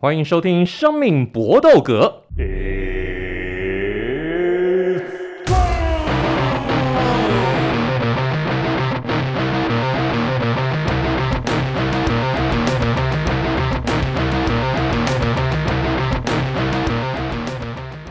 欢迎收听《生命搏斗格》。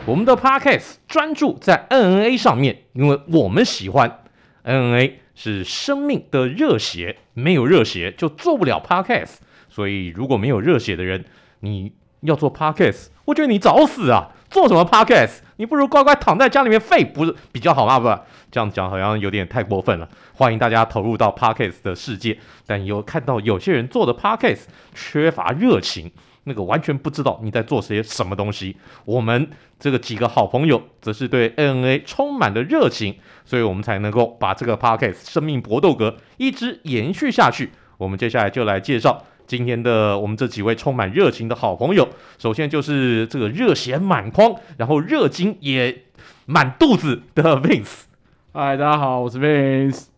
我们的 Podcast 专注在 NNA 上面，因为我们喜欢 NNA 是生命的热血，没有热血就做不了 Podcast。所以如果没有热血的人，你要做 podcast，我觉得你找死啊！做什么 podcast？你不如乖乖躺在家里面废，不是比较好吗？不，这样讲好像有点太过分了。欢迎大家投入到 podcast 的世界，但有看到有些人做的 podcast 缺乏热情，那个完全不知道你在做些什么东西。我们这个几个好朋友则是对 NNA 充满了热情，所以我们才能够把这个 podcast 生命搏斗格一直延续下去。我们接下来就来介绍。今天的我们这几位充满热情的好朋友，首先就是这个热血满眶，然后热情也满肚子的 Vince。嗨，大家好，我是 Vince。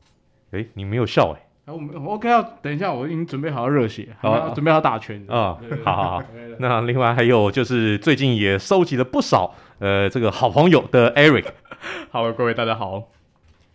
哎，你没有笑哎？我们 OK 要等一下，我已经准备好热血，好，准备好打拳啊！好好好。那另外还有就是最近也收集了不少呃这个好朋友的 Eric。好，各位大家好。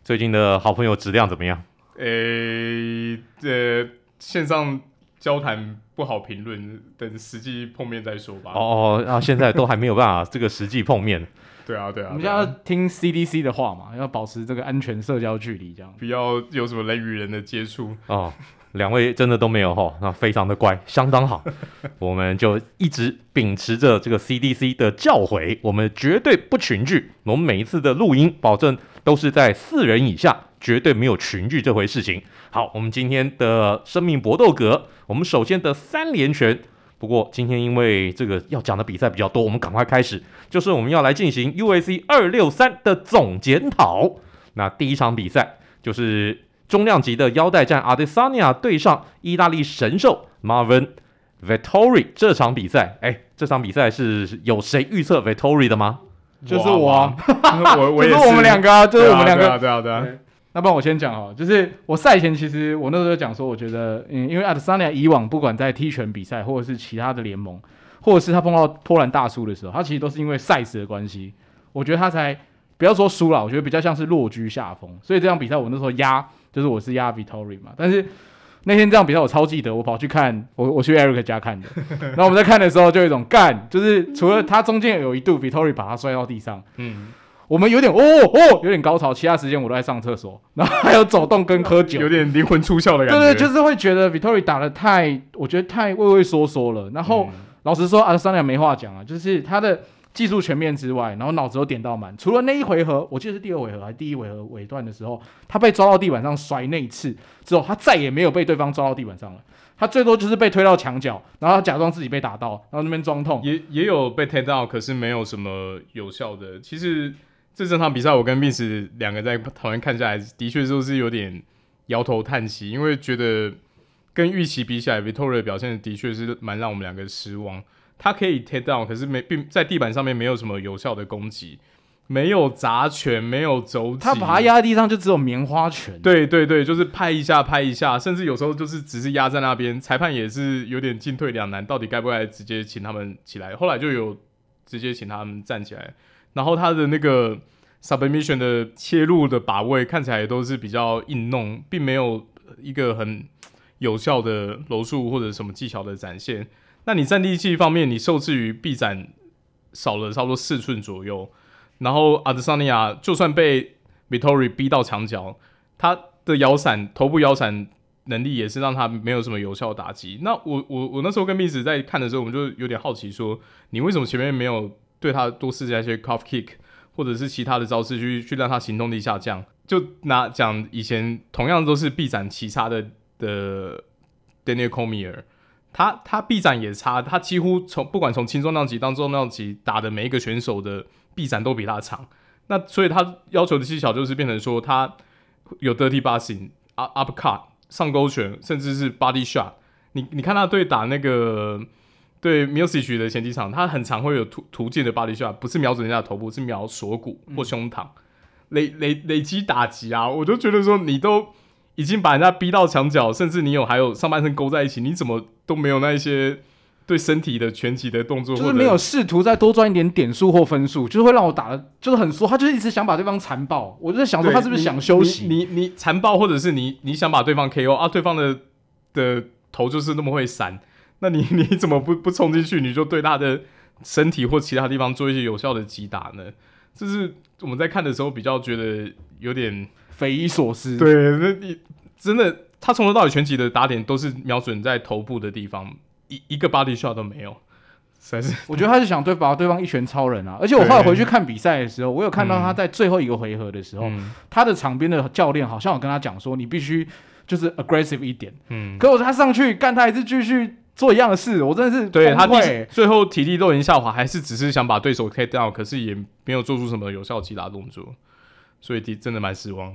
最近的好朋友质量怎么样？诶，这线上。交谈不好评论，等实际碰面再说吧。哦，那、啊、现在都还没有办法这个实际碰面。对啊，对啊。我们要听 CDC 的话嘛，要保持这个安全社交距离，这样不要有什么人与人的接触。哦，两位真的都没有哈，那非常的乖，相当好。我们就一直秉持着这个 CDC 的教诲，我们绝对不群聚。我们每一次的录音，保证都是在四人以下。绝对没有群聚这回事情。好，我们今天的生命搏斗格，我们首先的三连拳。不过今天因为这个要讲的比赛比较多，我们赶快开始，就是我们要来进行 UAC 二六三的总检讨。那第一场比赛就是重量级的腰带战，Adesanya 对上意大利神兽 Marvin Vettori 这场比赛。哎，这场比赛是有谁预测 Vettori 的吗？就是我，啊，我我就是我们两个啊，就是我们两个，对啊对啊对啊。那不然我先讲哦，就是我赛前其实我那时候讲说，我觉得，嗯，因为阿德桑尼亚以往不管在踢拳比赛，或者是其他的联盟，或者是他碰到波兰大叔的时候，他其实都是因为赛事的关系，我觉得他才不要说输了，我觉得比较像是落居下风。所以这场比赛我那时候压，就是我是压 Vettori 嘛。但是那天这场比赛我超记得，我跑去看，我我去 Eric 家看的。然后我们在看的时候就有一种干，就是除了他中间有一度 Vettori 把他摔到地上，嗯。我们有点哦哦，有点高潮，其他时间我都在上厕所，然后还有走动跟喝酒，有点灵魂出窍的感觉。对对，就是会觉得 Victoria 打的太，我觉得太畏畏缩缩了。然后、嗯、老实说，阿桑亚没话讲啊，就是他的技术全面之外，然后脑子都点到满。除了那一回合，我记得是第二回合还是第一回合尾段的时候，他被抓到地板上摔那一次之后，他再也没有被对方抓到地板上了。他最多就是被推到墙角，然后他假装自己被打到，然后那边装痛。也也有被推到，可是没有什么有效的。其实。这整场比赛，我跟 Miss 两个在旁边看下来，的确都是有点摇头叹息，因为觉得跟预期比起来，Victoria 的表现的确是蛮让我们两个失望。他可以 take down，可是没并在地板上面没有什么有效的攻击，没有砸拳，没有肘击，他把他压在地上就只有棉花拳。对对对，就是拍一下拍一下，甚至有时候就是只是压在那边，裁判也是有点进退两难，到底该不该直接请他们起来？后来就有直接请他们站起来。然后他的那个 submission 的切入的把位看起来都是比较硬弄，并没有一个很有效的柔术或者什么技巧的展现。那你站立技方面，你受制于臂展少了差不多四寸左右。然后阿德桑尼亚就算被 Vittori 逼到墙角，他的摇闪头部摇闪能力也是让他没有什么有效打击。那我我我那时候跟 Miss 在看的时候，我们就有点好奇说，你为什么前面没有？对他多施加一些 calf kick，或者是其他的招式去去让他行动力下降。就拿讲以前同样都是臂展奇差的的 Daniel Cormier，他他臂展也差，他几乎从不管从轻重量级到重量级打的每一个选手的臂展都比他长。那所以他要求的技巧就是变成说他有 dirty boxing、uppercut、上勾拳，甚至是 body shot。你你看他对打那个。对 Miocic 的前几场，他很常会有突突进的 body shot，不是瞄准人家的头部，是瞄锁骨或胸膛，嗯、累累累积打击啊！我就觉得说，你都已经把人家逼到墙角，甚至你有还有上半身勾在一起，你怎么都没有那一些对身体的拳击的动作，就是没有试图再多赚一点点数或分数，就是会让我打的，就是很说，他就是一直想把对方残暴。我就在想说，他是不是想休息？你你残暴，或者是你你想把对方 KO 啊？对方的的头就是那么会闪，那你 你怎么不不冲进去？你就对他的身体或其他地方做一些有效的击打呢？这是我们在看的时候比较觉得有点匪夷所思。对，那你真的，他从头到尾全集的打点都是瞄准在头部的地方。一一个 body shot 都没有，实在是。我觉得他是想对把对方一拳超人啊！而且我后来回去看比赛的时候，我有看到他在最后一个回合的时候，嗯、他的场边的教练好像有跟他讲说：“你必须就是 aggressive 一点。”嗯。可我他上去干，他还是继续做一样的事。我真的是对他最后体力都已经下滑，还是只是想把对手 K down，可是也没有做出什么有效击打动作，所以真的蛮失望。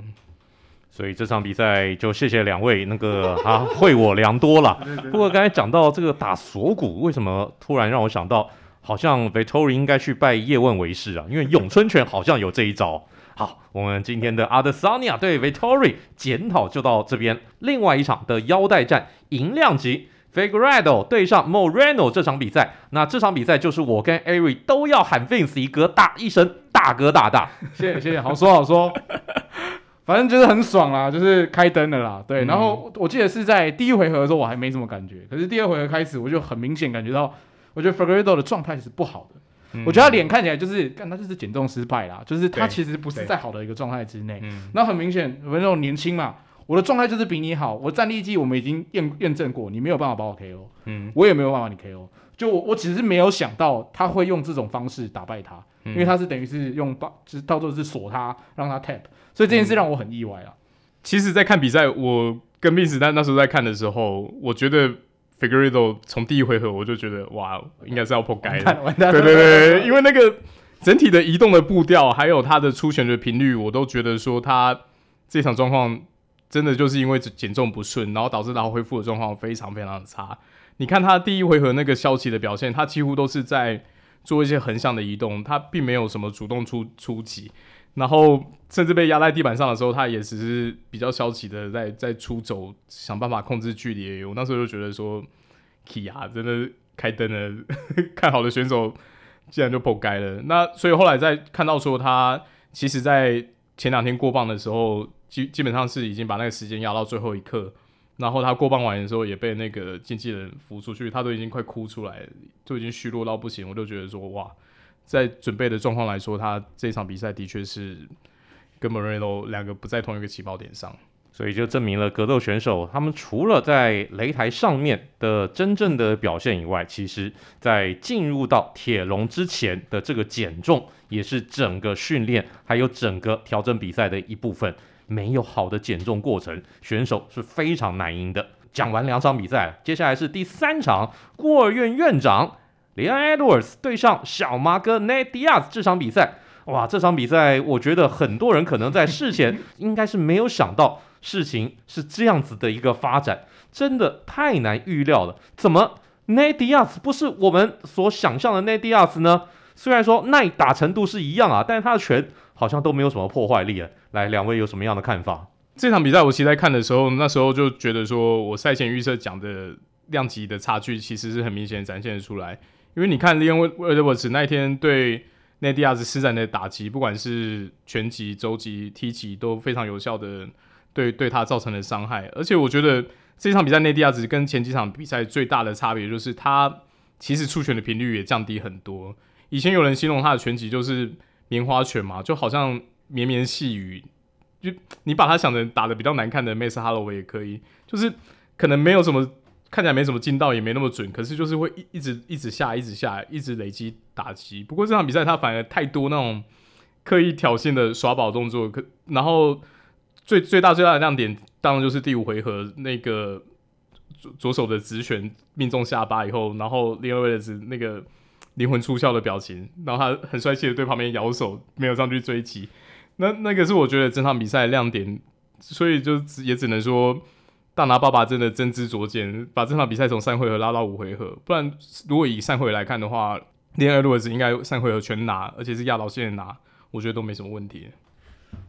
所以这场比赛就谢谢两位那个 啊，惠我良多了。不过刚才讲到这个打锁骨，为什么突然让我想到，好像 Vittori 应该去拜叶问为师啊？因为咏春拳好像有这一招。好，我们今天的 Adesanya 对 Vittori 检讨就到这边。另外一场的腰带战，银量级 Figueiredo 对上 Moreno 这场比赛，那这场比赛就是我跟 Ari 都要喊 Vince 一哥大一声大哥大大。谢谢谢谢，好说好说。反正就是很爽啦，就是开灯了啦，对。嗯、然后我记得是在第一回合的时候我还没什么感觉，可是第二回合开始我就很明显感觉到，我觉得 Figueiredo 的状态是不好的。嗯、我觉得他脸看起来就是，干他就是减重失败啦，就是他其实不是在好的一个状态之内。那很明显，我那种年轻嘛，我的状态就是比你好，我战力技我们已经验验证过，你没有办法把我 KO，嗯，我也没有办法你 KO。就我我只是没有想到他会用这种方式打败他，嗯、因为他是等于是用把，就是到最后是锁他，让他 tap。所以这件事让我很意外啊！其实，在看比赛，我跟 Vince 那那时候在看的时候，我觉得 Figueiredo 从第一回合我就觉得，哇，应该是要破盖的。对对对，因为那个整体的移动的步调，还有他的出拳的频率，我都觉得说他这场状况真的就是因为减重不顺，然后导致他恢复的状况非常非常的差。你看他第一回合那个消极的表现，他几乎都是在做一些横向的移动，他并没有什么主动出出击。然后甚至被压在地板上的时候，他也只是比较消极的在在出走，想办法控制距离。我那时候就觉得说，Kia 真的开灯了，看好的选手竟然就破盖了。那所以后来在看到说他其实，在前两天过磅的时候，基基本上是已经把那个时间压到最后一刻。然后他过磅完的时候，也被那个经纪人扶出去，他都已经快哭出来，就已经虚弱到不行。我就觉得说，哇。在准备的状况来说，他这场比赛的确是跟 Moreno 两个不在同一个起跑点上，所以就证明了格斗选手他们除了在擂台上面的真正的表现以外，其实在进入到铁笼之前的这个减重，也是整个训练还有整个调整比赛的一部分。没有好的减重过程，选手是非常难赢的。讲完两场比赛，接下来是第三场，孤儿院院长。Leon Edwards 对上小马哥 Nate Diaz 这场比赛，哇，这场比赛我觉得很多人可能在事前应该是没有想到事情是这样子的一个发展，真的太难预料了。怎么内蒂亚斯不是我们所想象的内蒂亚斯呢？虽然说耐打程度是一样啊，但是他的拳好像都没有什么破坏力啊。来，两位有什么样的看法？这场比赛我其实在看的时候，那时候就觉得说我赛前预测讲的量级的差距其实是很明显展现出来。因为你看，Leon Edwards 那一天对 Nate Diaz 施展的打击，不管是拳击、肘击、踢击，都非常有效的对对他造成的伤害。而且我觉得这场比赛 Nate Diaz 跟前几场比赛最大的差别，就是他其实出拳的频率也降低很多。以前有人形容他的拳击就是棉花拳嘛，就好像绵绵细雨。就你把他想的打的比较难看的 Max Holloway 也可以，就是可能没有什么。看起来没什么劲道，也没那么准，可是就是会一一直一直下，一直下，一直累积打击。不过这场比赛他反而太多那种刻意挑衅的耍宝动作，可然后最最大最大的亮点，当然就是第五回合那个左左手的直拳命中下巴以后，然后 Leon Edwards 那个灵魂出窍的表情，然后他很帅气的对旁边摇手，没有上去追击。那那个是我觉得整场比赛的亮点，所以就也只能说。大拿爸爸真的真知灼见，把这场比赛从三回合拉到五回合。不然，如果以三回合来看的话，Leon Edwards 应该三回合全拿，而且是压倒线拿，我觉得都没什么问题。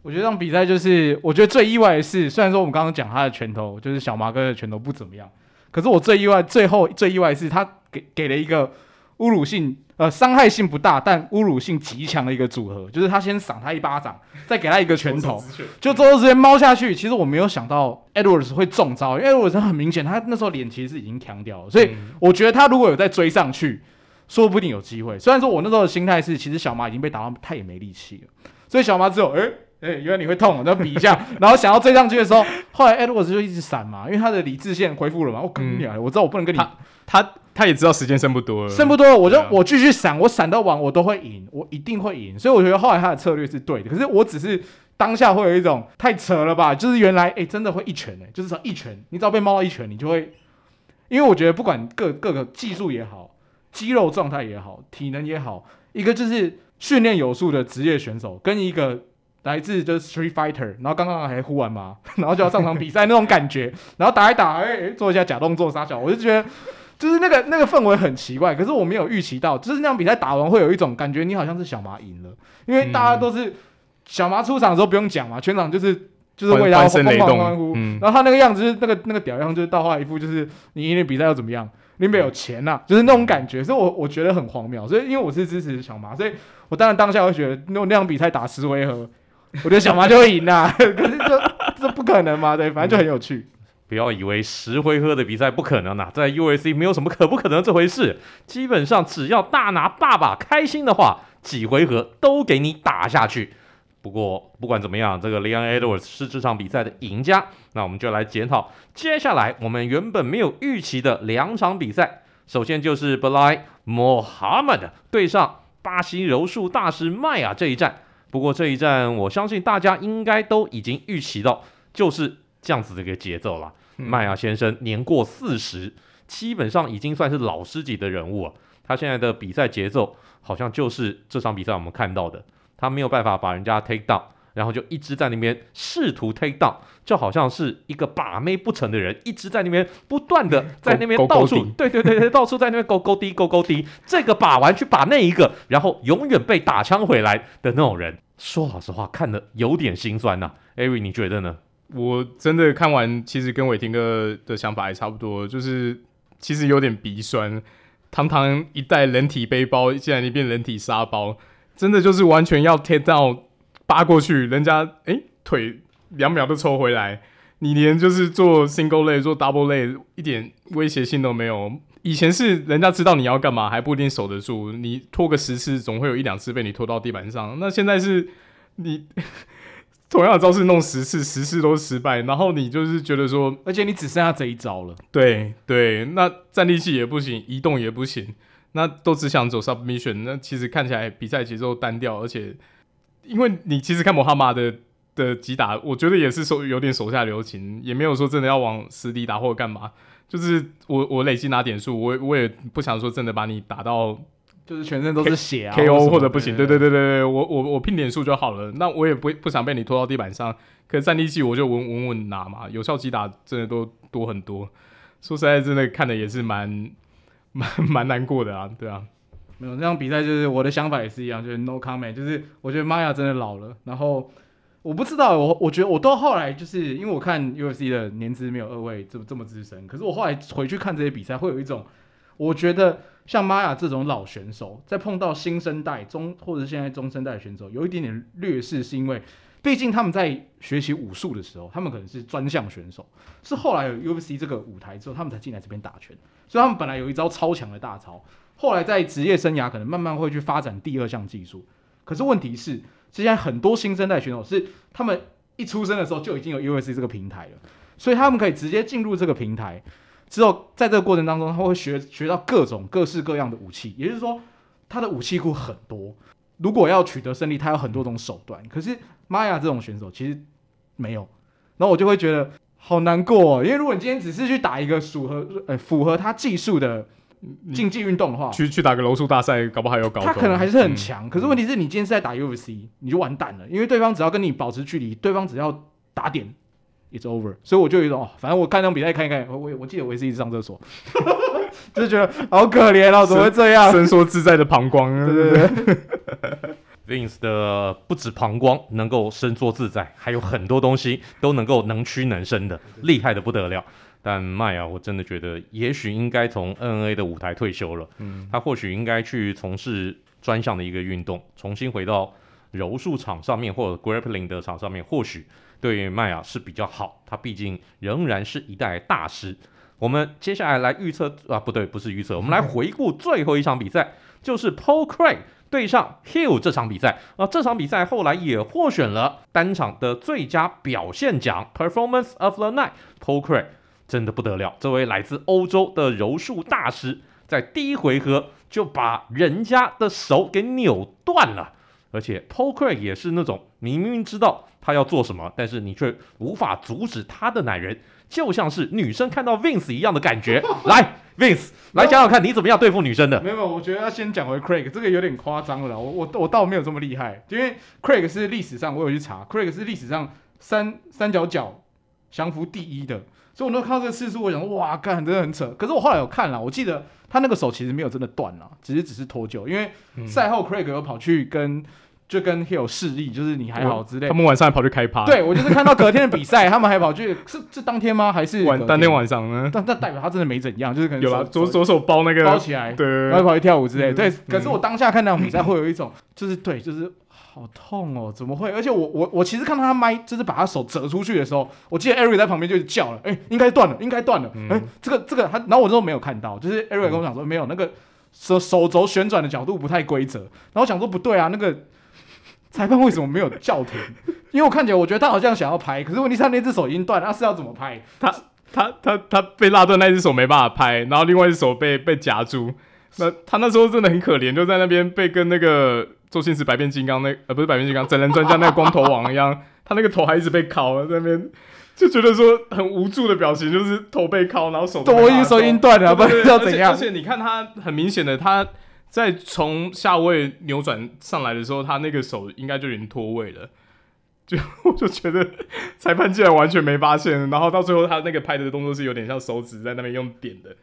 我觉得这场比赛就是，我觉得最意外的是，虽然说我们刚刚讲他的拳头，就是小马哥的拳头不怎么样，可是我最意外，最后最意外的是他给给了一个侮辱性。呃，伤害性不大，但侮辱性极强的一个组合，就是他先赏他一巴掌，再给他一个拳头，就周周直接猫下去。其实我没有想到 Edwards 会中招，因为 Edwards 很明显，他那时候脸其实是已经强掉了，所以我觉得他如果有再追上去，说不定有机会。虽然说我那时候的心态是，其实小马已经被打到他也没力气了，所以小马只有哎哎，原来你会痛，那比一下，然后想要追上去的时候，后来 Edwards 就一直闪嘛，因为他的理智线恢复了嘛。我跟你讲，我知道我不能跟你他。他他也知道时间剩不多了，剩不多了，我就、啊、我继续闪，我闪到完我都会赢，我一定会赢，所以我觉得后来他的策略是对的。可是我只是当下会有一种太扯了吧，就是原来哎、欸、真的会一拳哎、欸，就是说一拳，你只要被猫到一拳，你就会，因为我觉得不管各各个技术也好，肌肉状态也好，体能也好，一个就是训练有素的职业选手，跟一个来自就是 Street Fighter，然后刚刚还呼完嘛，然后就要上场比赛那种感觉，然后打一打，哎、欸、哎做一下假动作撒小，我就觉得。就是那个那个氛围很奇怪，可是我没有预期到，就是那场比赛打完会有一种感觉，你好像是小马赢了，因为大家都是小马出场的时候不用讲嘛，全场就是就是为他欢欢欢呼，然后他那个样子就是那个那个屌样，就是到后来一副就是你赢了比赛又怎么样，你没有钱呐、啊，就是那种感觉，所以我我觉得很荒谬，所以因为我是支持小马，所以我当然当下会觉得那那场比赛打十回合，我觉得小麻就会赢啦，可是这这不可能嘛，对，反正就很有趣。不要以为十回合的比赛不可能啊，在 UFC 没有什么可不可能这回事。基本上只要大拿爸爸开心的话，几回合都给你打下去。不过不管怎么样，这个 Leon Edwards 是这场比赛的赢家。那我们就来检讨接下来我们原本没有预期的两场比赛。首先就是 Belal Mohammed 对上巴西柔术大师迈亚这一战。不过这一战我相信大家应该都已经预期到，就是这样子的一个节奏了。麦亚先生年过四十，基本上已经算是老师级的人物了。他现在的比赛节奏，好像就是这场比赛我们看到的，他没有办法把人家 take down，然后就一直在那边试图 take down，就好像是一个把妹不成的人，一直在那边不断的在那边到处，对对对对，到处在那边勾勾滴勾勾滴，这个把完去把那一个，然后永远被打枪回来的那种人。说老实话，看得有点心酸呐、啊。艾瑞，你觉得呢？我真的看完，其实跟伟霆哥的想法也差不多，就是其实有点鼻酸。堂堂一代人体背包，竟然一变人体沙包，真的就是完全要贴到扒过去，人家哎、欸、腿两秒都抽回来，你连就是做 single leg 做 double leg 一点威胁性都没有。以前是人家知道你要干嘛，还不一定守得住，你拖个十次，总会有一两次被你拖到地板上。那现在是你。同样的招式弄十次，十次都失败，然后你就是觉得说，而且你只剩下这一招了。对对，那站立器也不行，移动也不行，那都只想走 submission，那其实看起来比赛节奏单调，而且因为你其实看摩哈马的的击打，我觉得也是手有点手下留情，也没有说真的要往死里打或者干嘛，就是我我累积拿点数，我我也不想说真的把你打到。就是全身都是血啊 KO 或者不行，对对对对对，我我我拼点数就好了，那我也不不想被你拖到地板上。可是战力技我就稳稳稳拿嘛，有效击打真的都多很多。说实在，真的看的也是蛮蛮蛮难过的啊，对啊。没有那场比赛，就是我的想法也是一样，就是 no comment，就是我觉得玛雅真的老了。然后我不知道，我我觉得我到后来就是因为我看 UFC 的年资没有二位这么这么资深，可是我后来回去看这些比赛，会有一种我觉得。像玛雅这种老选手，在碰到新生代中或者现在中生代选手，有一点点劣势，是因为毕竟他们在学习武术的时候，他们可能是专项选手，是后来有 UFC 这个舞台之后，他们才进来这边打拳，所以他们本来有一招超强的大招，后来在职业生涯可能慢慢会去发展第二项技术。可是问题是，现在很多新生代选手是他们一出生的时候就已经有 UFC 这个平台了，所以他们可以直接进入这个平台。之后，在这个过程当中，他会学学到各种各式各样的武器，也就是说，他的武器库很多。如果要取得胜利，他有很多种手段。可是玛雅这种选手其实没有，然后我就会觉得好难过哦，因为如果你今天只是去打一个符合呃符合他技术的竞技运动的话，去去打个柔术大赛，搞不好还有搞。他可能还是很强，嗯，可是问题是你今天是在打 UFC，你就完蛋了，因为对方只要跟你保持距离，对方只要打点。It's over，所以我就有一种，反正我看那场比赛看一看，我我我记得我也是一直上厕所，就是觉得好可怜哦，怎么会这样？伸缩自在的膀胱，对对对。Vince 的不止膀胱能够伸缩自在，还有很多东西都能够能屈能伸的，厉害的不得了。但麦啊，我真的觉得也许应该从 NNA 的舞台退休了。嗯，他或许应该去从事专项的一个运动，重新回到柔术场上面或者 grappling 的场上面，或许对于迈亚是比较好。他毕竟仍然是一代大师。我们接下来来预测啊，不对，不是预测，我们来回顾最后一场比赛，就是 Paul Craig 对上 Hill 这场比赛啊。这场比赛后来也获选了单场的最佳表现奖 Performance of the Night。Paul Craig 真的不得了，这位来自欧洲的柔术大师，在第一回合就把人家的手给扭断了，而且 Paul Craig 也是那种明明知道他要做什么，但是你却无法阻止他的男人。就像是女生看到 Vince 一样的感觉。来，Vince，来讲讲看你怎么样对付女生的？没有，我觉得要先讲回 Craig，这个有点夸张了。我我我倒没有这么厉害，因为 Craig 是历史上我有去查，Craig 是历史上三三角角降服第一的。所以我那看到这个次数，我想说哇，干，真的很扯。可是我后来有看了，我记得他那个手其实没有真的断了，只是只是脱臼。因为赛后 Craig 有跑去跟。就跟 Hill 示意，就是你还好之类。他们晚上还跑去开趴。对，我就是看到隔天的比赛，他们还跑去，是是当天吗？还是晚当天晚上呢？但但代表他真的没怎样，就是可能有啊，左左手包那个包起来，对，然后跑去跳舞之类。对，可是我当下看那场比赛，会有一种就是对，就是好痛哦，怎么会？而且我我我其实看到他麦，就是把他手折出去的时候，我记得 Eric 在旁边就叫了，哎，应该断了，应该断了，哎，这个这个他，然后我之后没有看到，就是 Eric 跟我讲说没有那个手手肘旋转的角度不太规则，然后我想说不对啊，那个。裁判为什么没有叫停？因为我看起来，我觉得他好像想要拍，可是问题是他那只手已经断了，他是要怎么拍？他他他他被拉断那只手没办法拍，然后另外一只手被被夹住。那他那时候真的很可怜，就在那边被跟那个周星驰百变金刚那呃不是百变金刚整人专家那个光头王一样，他那个头还一直被敲，在那边就觉得说很无助的表情，就是头被敲，然后手我已经手已经断了，不知道怎样。而且你看他很明显的他。在从下位扭转上来的时候，他那个手应该就已经脱位了，就我就觉得裁判竟然完全没发现，然后到最后他那个拍的动作是有点像手指在那边用点的，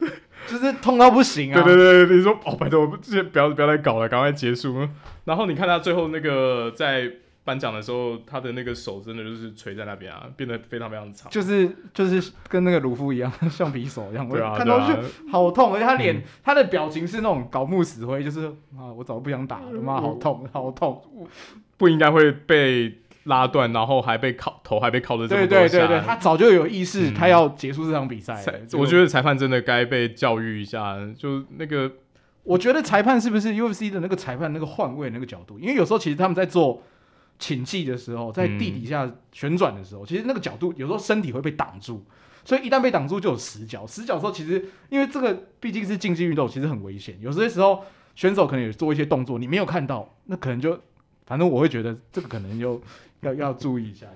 就是痛到不行啊！对对对，你说哦，拜托，这些不要不要再搞了，赶快结束。然后你看他最后那个在。颁奖的时候，他的那个手真的就是垂在那边啊，变得非常非常长，就是就是跟那个鲁夫一样，橡皮手一样。对啊，看到就好痛，而且他脸、嗯、他的表情是那种搞木死灰，就是啊，我早不想打了，妈好痛，好痛，不应该会被拉断，然后还被靠头，还被靠的这么多。对对对对，他早就有意识，他要结束这场比赛、嗯。我觉得裁判真的该被教育一下，就那个，我觉得裁判是不是 UFC 的那个裁判那个换位那个角度？因为有时候其实他们在做。倾技的时候，在地底下旋转的时候，嗯、其实那个角度有时候身体会被挡住，所以一旦被挡住就有死角。死角的时候，其实因为这个毕竟是竞技运动，其实很危险。有些时候选手可能也做一些动作，你没有看到，那可能就反正我会觉得这个可能就要要注意一下。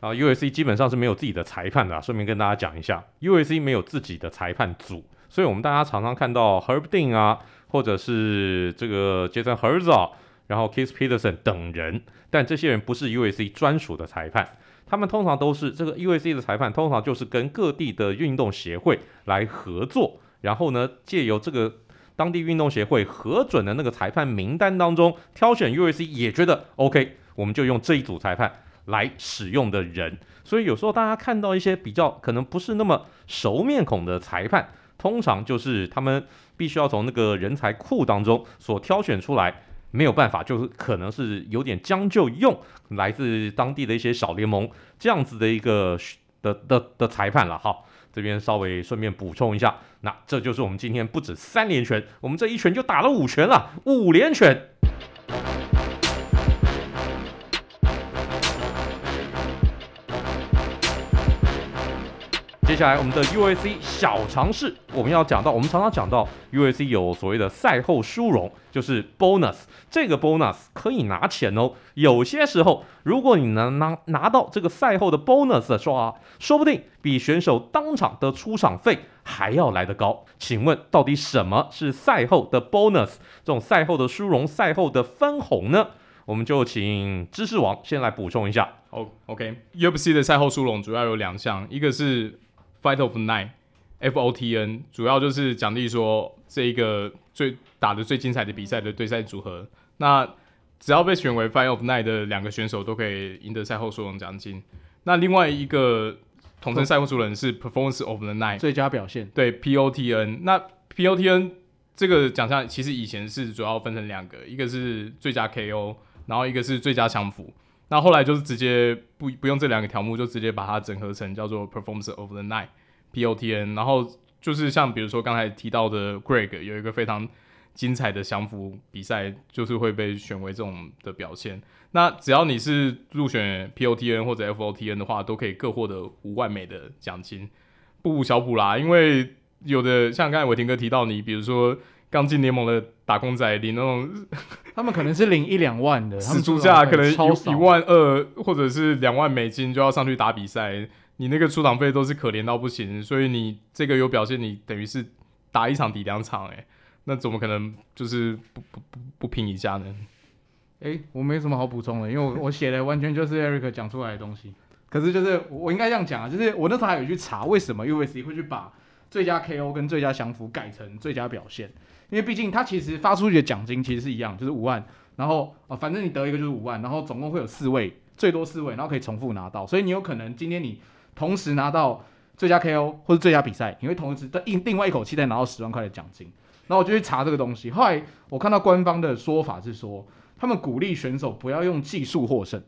啊，UFC 基本上是没有自己的裁判的，顺便跟大家讲一下，UFC 没有自己的裁判组，所以我们大家常常看到 Herb Dean 啊，或者是这个 Jason Herzog。然后 Kiss Peterson 等人，但这些人不是 UAC 专属的裁判，他们通常都是这个 UAC 的裁判，通常就是跟各地的运动协会来合作，然后呢，借由这个当地运动协会核准的那个裁判名单当中挑选 UAC 也觉得 OK，我们就用这一组裁判来使用的人。所以有时候大家看到一些比较可能不是那么熟面孔的裁判，通常就是他们必须要从那个人才库当中所挑选出来。没有办法，就是可能是有点将就用来自当地的一些小联盟这样子的一个的的的裁判了哈。这边稍微顺便补充一下，那这就是我们今天不止三连拳，我们这一拳就打了五拳了，五连拳。接下来我们的 UFC 小尝试，我们要讲到，我们常常讲到 UFC 有所谓的赛后殊荣，就是 bonus，这个 bonus 可以拿钱哦。有些时候，如果你能拿拿到这个赛后的 bonus 的话，说不定比选手当场的出场费还要来得高。请问，到底什么是赛后的 bonus？这种赛后的殊荣、赛后的分红呢？我们就请知识王先来补充一下。哦，OK，UFC 的赛后殊荣主要有两项，一个是 Fight of the Night，FOTN，主要就是奖励说这一个最打的最精彩的比赛的对赛组合。那只要被选为 Fight of the Night 的两个选手都可以赢得赛后殊荣奖金。那另外一个统称赛后主人是 Performance of the Night 最佳表现，对 POTN。那 POTN 这个奖项其实以前是主要分成两个，一个是最佳 KO，然后一个是最佳降服。那后来就是直接不不用这两个条目，就直接把它整合成叫做 Performance of the Night POTN。然后就是像比如说刚才提到的 Greg 有一个非常精彩的降服比赛，就是会被选为这种的表现。那只要你是入选 POTN 或者 FOTN 的话，都可以各获得五万美的奖金，不小补啦。因为有的像刚才伟霆哥提到你，比如说刚进联盟的打工仔领那种，他们可能是领一两万的，死出价可能一一万二或者是两万美金就要上去打比赛，你那个出场费都是可怜到不行，所以你这个有表现，你等于是打一场抵两场，哎，那怎么可能就是不不不不拼一下呢？哎、欸，我没什么好补充的，因为我我写的完全就是 Eric 讲出来的东西。可是就是我应该这样讲啊，就是我那时候还有去查为什么 UFC 会去把最佳 KO 跟最佳降服改成最佳表现，因为毕竟它其实发出去的奖金其实是一样，就是五万，然后啊反正你得一个就是五万，然后总共会有四位，最多四位，然后可以重复拿到，所以你有可能今天你同时拿到最佳 KO 或者最佳比赛，你会同时在另另外一口气再拿到十万块的奖金。然后我就去查这个东西，后来我看到官方的说法是说，他们鼓励选手不要用技术获胜，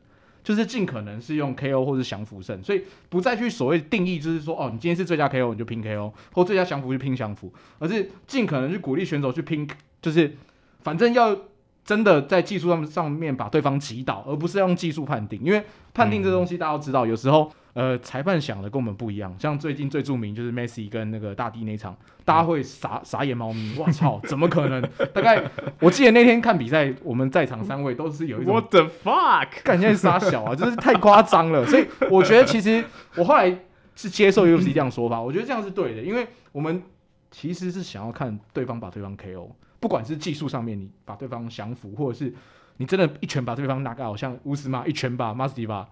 就是尽可能是用 KO 或者降服胜，所以不再去所谓定义，就是说哦，你今天是最佳 KO 你就拼 KO，或最佳降服就拼降服，而是尽可能去鼓励选手去拼，就是反正要真的在技术上上面把对方击倒，而不是用技术判定，因为判定这东西大家都知道，有时候。呃，裁判想的跟我们不一样，像最近最著名就是 Messi 跟那个大帝那场，大家会傻傻眼猫咪，我操，怎么可能？大概我记得那天看比赛，我们在场三位都是有一种 What the fuck，感觉傻小啊，就是太夸张了。所以我觉得其实我后来是接受 UFC 这样说法，我觉得这样是对的，因为我们其实是想要看对方把对方 KO，不管是技术上面你把对方降服，或者是你真的一拳把对方 knock out，像乌斯曼一拳把马斯蒂巴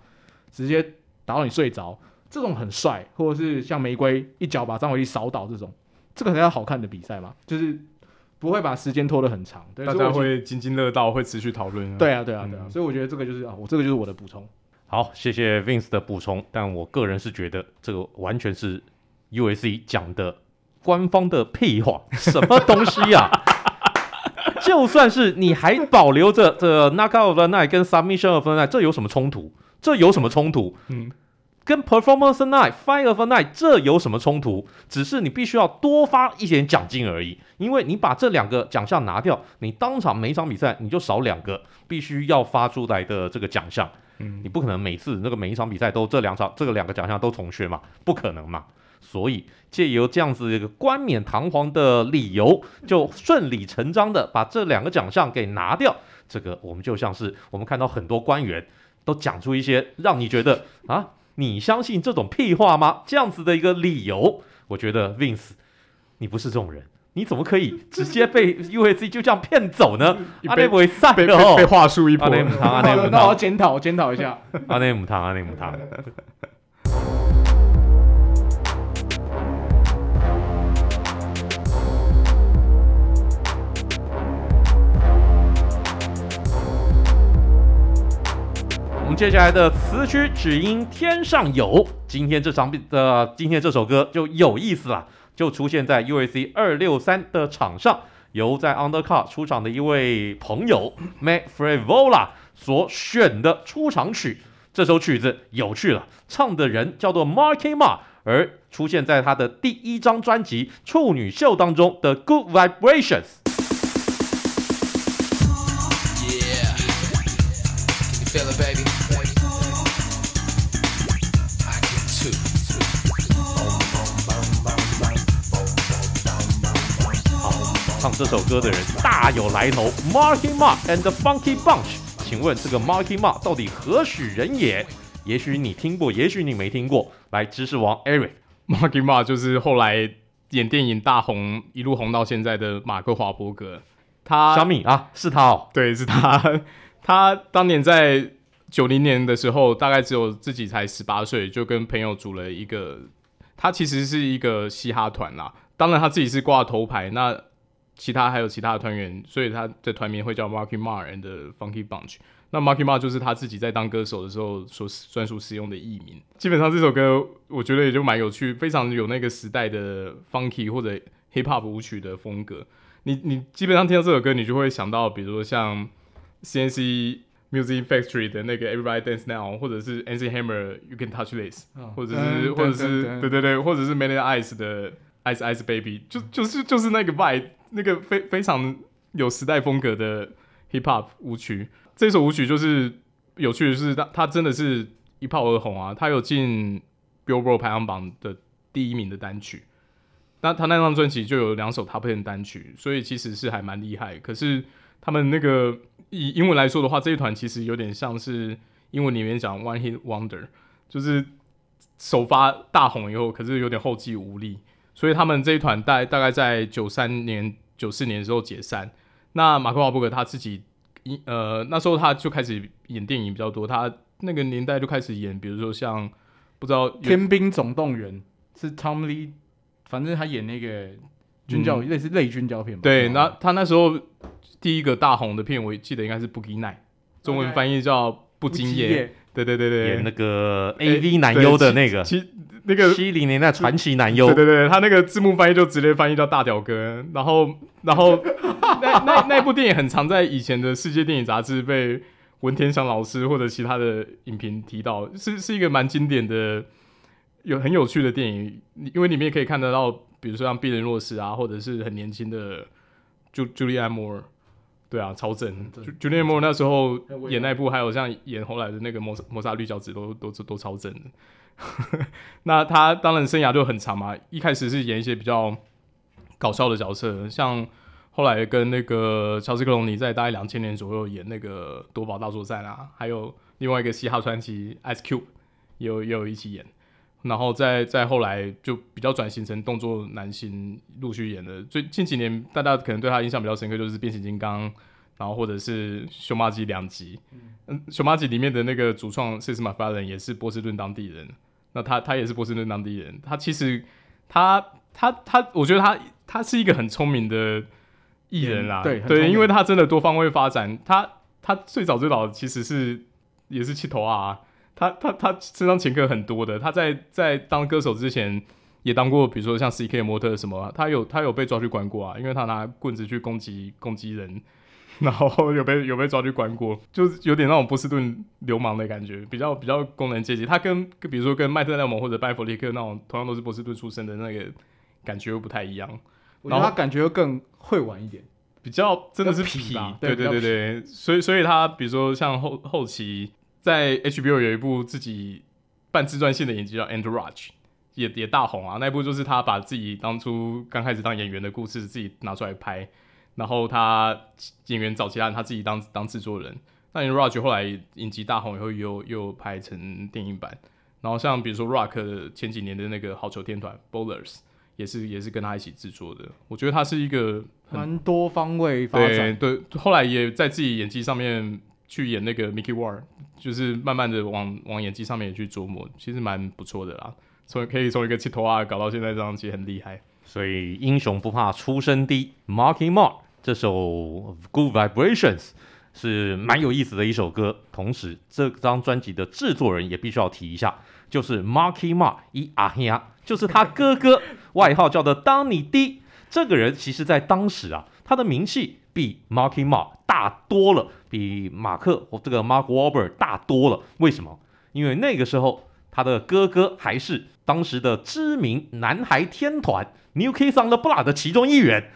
直接。打到你睡着，这种很帅，或者是像玫瑰一脚把张伟丽扫倒这种，这个才叫好看的比赛嘛，就是不会把时间拖得很长，对，大家会津津乐道，会持续讨论。对啊，对啊，对啊，所以我觉得这个就是啊，我这个就是我的补充。好，谢谢 Vince 的补充，但我个人是觉得这个完全是 u s c 讲的官方的屁话，什么东西呀、啊？就算是你还保留着这 Knockout of the Night 跟 Submission of the Night，这有什么冲突？这有什么冲突？嗯，跟 Performance Night、Fight of the Night 这有什么冲突？只是你必须要多发一点奖金而已。因为你把这两个奖项拿掉，你当场每一场比赛你就少两个必须要发出来的这个奖项。嗯，你不可能每次那个每一场比赛都这两场这个两个奖项都重缺嘛？不可能嘛？所以借由这样子一个冠冕堂皇的理由，就顺理成章的把这两个奖项给拿掉。这个我们就像是我们看到很多官员。都讲出一些让你觉得啊，你相信这种屁话吗？这样子的一个理由，我觉得 Vince，你不是这种人，你怎么可以直接被 U S C 就这样骗走呢？阿内姆赛被被话术一波，阿内姆汤，阿内姆汤，那我要检讨检讨一下，阿内姆汤，阿内姆接下来的词曲只因天上有，今天这场的、呃、今天这首歌就有意思了，就出现在 U A C 二六三的场上，由在 Undercard 出场的一位朋友 Matt Frevola 所选的出场曲。这首曲子有趣了，唱的人叫做 Marky Ma，而出现在他的第一张专辑《处女秀》当中的 Good Vibrations。Yeah. 唱这首歌的人大有来头，Marky Mark and the Funky Bunch。请问这个 Marky Mark 到底何许人也？也许你听过，也许你没听过。来，知识王 Eric，Marky Mark 就是后来演电影大红，一路红到现在的马克华伯格。他小米啊，是他哦，对，是他。他当年在九零年的时候，大概只有自己才十八岁，就跟朋友组了一个，他其实是一个嘻哈团啦。当然他自己是挂头牌，那。其他还有其他的团员，所以他的团名会叫 Marky Mark and the Funky Bunch。那 Marky Mark 就是他自己在当歌手的时候所专属使用的艺名。基本上这首歌我觉得也就蛮有趣，非常有那个时代的 Funky 或者 Hip Hop 舞曲的风格。你你基本上听到这首歌，你就会想到，比如说像 CNC Music Factory 的那个 Everybody Dance Now，或者是 NC Hammer You Can Touch This，、哦、或者是或者是对对对，或者是 Many Eyes 的 Ice Ice Baby，就就是就是那个 vibe，那个非非常有时代风格的 Hip Hop 舞曲。这首舞曲就是有趣的是，它它真的是一炮而红啊！它有进 Billboard 排行榜的第一名的单曲。那他那张专辑就有两首 Top Ten 单曲，所以其实是还蛮厉害。可是他们那个以英文来说的话，这一团其实有点像是英文里面讲 One Hit Wonder，就是首发大红以后，可是有点后继无力。所以他们这一团大大概在九三年、九四年的时候解散。那马克华伯格他自己，呃，那时候他就开始演电影比较多，他那个年代就开始演，比如说像不知道《天兵总动员》是 Tom Lee。反正他演那个军教，类似类军教片吧。对，那他那时候第一个大红的片，我记得应该是《Boogie Night》，中文翻译叫《不羁夜》。对对对对，演那个 AV 男优的那个，七那个七零年代传奇男优。对对对，他那个字幕翻译就直接翻译叫大屌哥。然后，然后那那那部电影很常在以前的世界电影杂志被文天祥老师或者其他的影评提到，是是一个蛮经典的。有很有趣的电影，因为里面也可以看得到，比如说像碧人若斯啊，或者是很年轻的朱朱莉安·摩尔，对啊，超正。朱莉安·摩尔那时候演那部，还有像演后来的那个摩《摩摩萨绿脚趾》都都都超正的。那他当然生涯就很长嘛，一开始是演一些比较搞笑的角色，像后来跟那个乔治·克隆尼在大概两千年左右演那个《夺宝大作战》啊，还有另外一个嘻哈传奇 Ice Cube 也有也有一起演。然后再再后来就比较转型成动作男星，陆续演的。最近几年大家可能对他印象比较深刻，就是变形金刚，然后或者是熊麻吉两集。嗯，熊麻吉里面的那个主创 Seth MacFarlane 也是波士顿当地人。那他他也是波士顿当地人。他其实他他他，我觉得他他是一个很聪明的艺人啦。对对，因为他真的多方位发展。他他最早最早其实是也是七头啊。他他他身上前科很多的，他在在当歌手之前也当过，比如说像 CK 模特什么，他有他有被抓去关过啊，因为他拿棍子去攻击攻击人，然后有被有被抓去关过，就是有点那种波士顿流氓的感觉，比较比较工人阶级。他跟比如说跟麦特戴蒙或者拜佛利克那种同样都是波士顿出身的那个感觉又不太一样，我觉得他感觉又更会玩一点，比较真的是痞，对对对对，所以所以他比如说像后后期。在 HBO 有一部自己半自传性的影集叫《Entourage》，也也大红啊。那一部就是他把自己当初刚开始当演员的故事自己拿出来拍，然后他演员找其他人，他自己当当制作人。那《Entourage》后来影集大红以后又又拍成电影版。然后像比如说 Rock 前几年的那个《好球天团》Bowlers 也是也是跟他一起制作的。我觉得他是一个蛮多方位发展，对对。后来也在自己演技上面。去演那个 Mickey Ward，就是慢慢的往往演技上面也去琢磨，其实蛮不错的啦。从可以从一个七头啊搞到现在这样，其实很厉害。所以英雄不怕出身低，Marky Mark 这首 Good Vibrations 是蛮有意思的一首歌。同时，这张专辑的制作人也必须要提一下，就是 Marky Mark 一阿兄，就是他哥哥，外号叫的当你弟。这个人其实在当时啊，他的名气。比 Marky Mark 大多了，比马克或这个 Mark Wahlberg 大多了。为什么？因为那个时候他的哥哥还是当时的知名男孩天团 New Kids on the Block 的其中一员，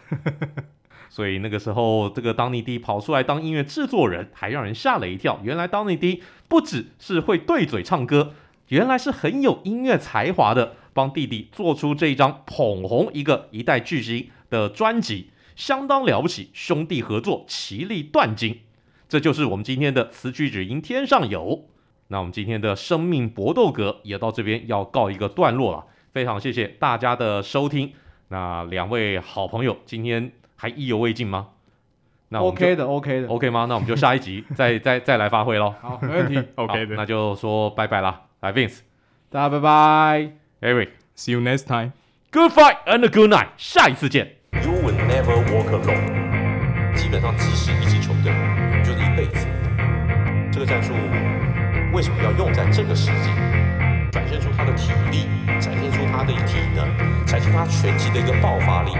所以那个时候这个当尼迪跑出来当音乐制作人，还让人吓了一跳。原来当尼迪不只是会对嘴唱歌，原来是很有音乐才华的，帮弟弟做出这一张捧红一个一代巨星的专辑。相当了不起，兄弟合作，其利断金，这就是我们今天的词曲只因天上有。那我们今天的生命搏斗格也到这边要告一个段落了，非常谢谢大家的收听。那两位好朋友今天还意犹未尽吗？那 OK 的，OK 的，OK 吗？那我们就下一集 再再再来发挥喽。好，没问题，OK 的，那就说拜拜啦。来，Vince，大家拜拜，Eric，See you next time，Good fight and a good night，下一次见。You will never walk alone。基本上，即使一支球队，就是一辈子。这个战术为什么要用在这个时机？展现出他的体力，展现出他的体能，展现他拳击的一个爆发力。